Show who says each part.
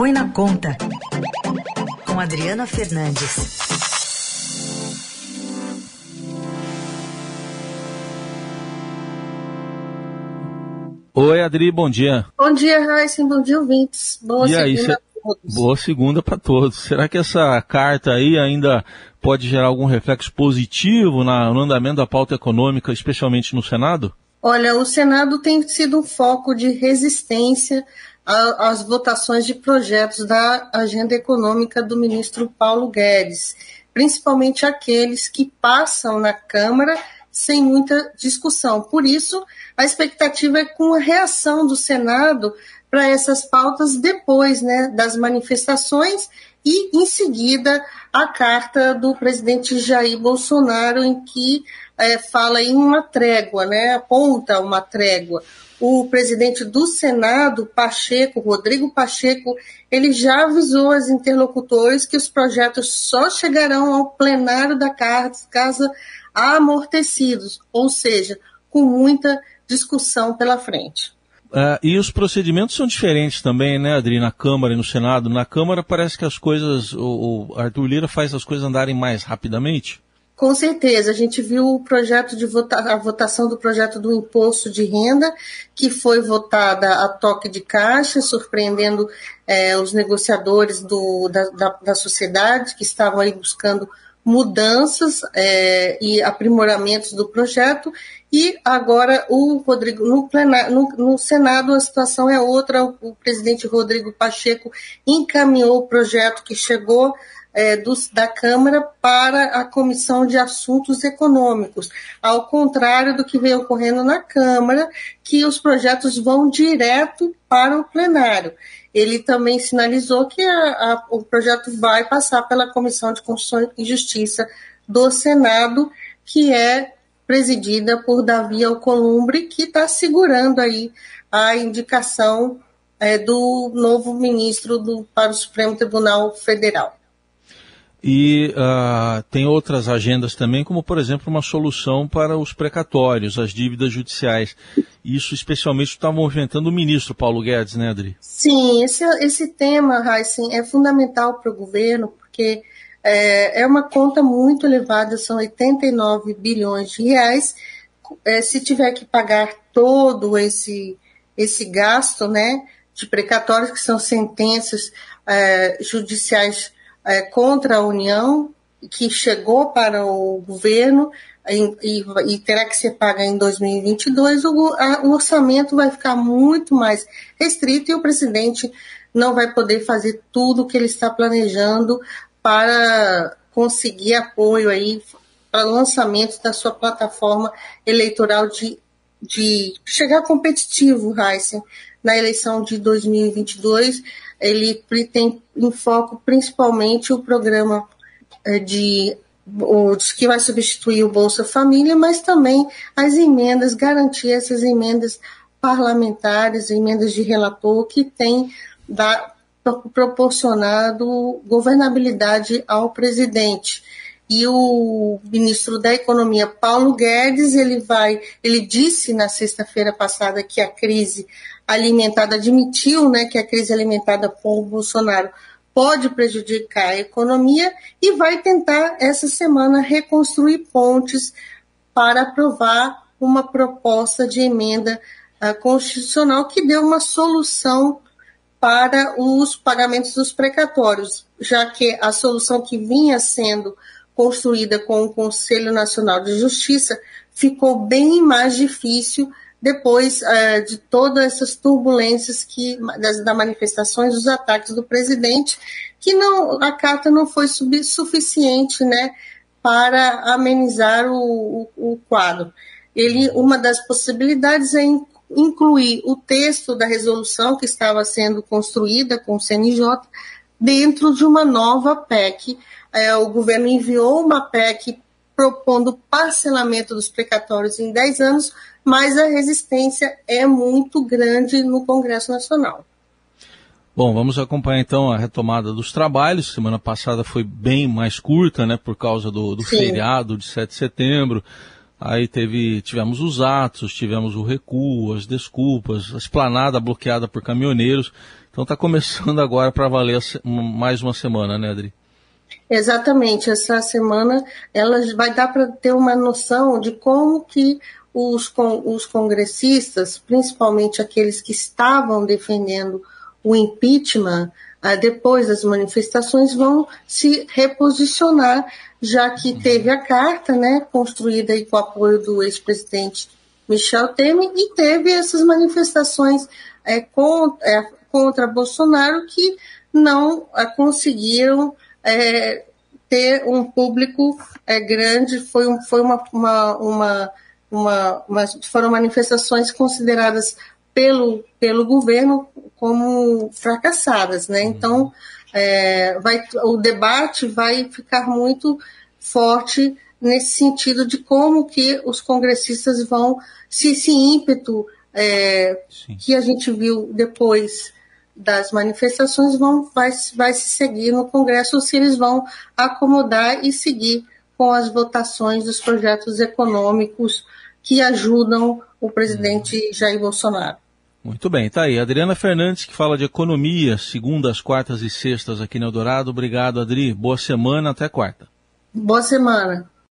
Speaker 1: Põe na Conta, com Adriana Fernandes.
Speaker 2: Oi, Adri, bom dia.
Speaker 3: Bom dia, Raíssa, bom dia, ouvintes. Boa
Speaker 2: e aí,
Speaker 3: segunda
Speaker 2: cê... a todos. Boa segunda para todos. Será que essa carta aí ainda pode gerar algum reflexo positivo na, no andamento da pauta econômica, especialmente no Senado?
Speaker 3: Olha, o Senado tem sido um foco de resistência às votações de projetos da agenda econômica do ministro Paulo Guedes, principalmente aqueles que passam na Câmara sem muita discussão. Por isso, a expectativa é com a reação do Senado para essas pautas depois né, das manifestações e, em seguida, a carta do presidente Jair Bolsonaro, em que é, fala em uma trégua, né, aponta uma trégua. O presidente do Senado, Pacheco, Rodrigo Pacheco, ele já avisou aos interlocutores que os projetos só chegarão ao plenário da casa amortecidos, ou seja, com muita discussão pela frente.
Speaker 2: Uh, e os procedimentos são diferentes também, né, Adri, na Câmara e no Senado. Na Câmara parece que as coisas, o, o Arthur Lira faz as coisas andarem mais rapidamente.
Speaker 3: Com certeza, a gente viu o projeto de vota a votação do projeto do imposto de renda, que foi votada a toque de caixa, surpreendendo é, os negociadores do, da, da, da sociedade que estavam aí buscando mudanças é, e aprimoramentos do projeto e agora o Rodrigo no, plenário, no, no, Senado a situação é outra. O, o, presidente Rodrigo Pacheco encaminhou o projeto que chegou é, do, da Câmara para a Comissão de Assuntos Econômicos, ao contrário do que vem ocorrendo na Câmara, que os projetos vão direto para o plenário ele também sinalizou que a, a, o projeto vai passar pela Comissão de Constituição e Justiça do Senado, que é presidida por Davi Alcolumbre, que está segurando aí a indicação é, do novo ministro do, para o Supremo Tribunal Federal.
Speaker 2: E uh, tem outras agendas também, como por exemplo uma solução para os precatórios, as dívidas judiciais. Isso especialmente está movimentando o ministro Paulo Guedes, né, Adri?
Speaker 3: Sim, esse, esse tema, Heisen, é fundamental para o governo, porque é, é, uma conta muito elevada, são 89 bilhões de reais. É, se tiver que pagar todo esse, esse gasto né, de precatórios, que são sentenças é, judiciais é, contra a União, que chegou para o governo e, e, e terá que ser paga em 2022, o, a, o orçamento vai ficar muito mais restrito e o presidente não vai poder fazer tudo o que ele está planejando para conseguir apoio aí para o lançamento da sua plataforma eleitoral de, de chegar competitivo, Heisen, na eleição de 2022 ele tem em foco principalmente o programa eh, de o, que vai substituir o Bolsa Família, mas também as emendas, garantir essas emendas parlamentares, emendas de relator que tem da, proporcionado governabilidade ao presidente. E o ministro da Economia, Paulo Guedes, ele vai, ele disse na sexta-feira passada que a crise alimentada, admitiu né, que a crise alimentada por Bolsonaro pode prejudicar a economia e vai tentar essa semana reconstruir pontes para aprovar uma proposta de emenda uh, constitucional que dê uma solução para os pagamentos dos precatórios, já que a solução que vinha sendo construída com o Conselho Nacional de Justiça ficou bem mais difícil depois uh, de todas essas turbulências que das, das, manifestações, dos ataques do presidente, que não a carta não foi sub, suficiente, né, para amenizar o, o, o, quadro. Ele, uma das possibilidades é incluir o texto da resolução que estava sendo construída com o CNJ dentro de uma nova PEC. É, o governo enviou uma PEC propondo parcelamento dos precatórios em 10 anos, mas a resistência é muito grande no Congresso Nacional.
Speaker 2: Bom, vamos acompanhar então a retomada dos trabalhos. Semana passada foi bem mais curta, né, por causa do, do feriado de 7 de setembro. Aí teve, tivemos os atos, tivemos o recuo, as desculpas, a esplanada bloqueada por caminhoneiros. Então está começando agora para valer mais uma semana, né, Adri?
Speaker 3: Exatamente, essa semana ela vai dar para ter uma noção de como que os, os congressistas, principalmente aqueles que estavam defendendo o impeachment, ah, depois das manifestações, vão se reposicionar, já que teve a carta, né, construída com o apoio do ex-presidente Michel Temer, e teve essas manifestações é, contra, é, contra Bolsonaro que não é, conseguiram é, ter um público é, grande, foi, um, foi uma, uma, uma, uma, uma, foram manifestações consideradas pelo, pelo governo como fracassadas, né? Uhum. Então, é, vai, o debate vai ficar muito forte nesse sentido de como que os congressistas vão, se esse ímpeto é, que a gente viu depois das manifestações vão, vai, vai se seguir no Congresso se eles vão acomodar e seguir com as votações dos projetos econômicos que ajudam o presidente. Jair Bolsonaro.
Speaker 2: Muito bem, tá aí. Adriana Fernandes, que fala de economia, segundas, quartas e sextas aqui no Eldorado. Obrigado, Adri. Boa semana, até quarta.
Speaker 3: Boa semana.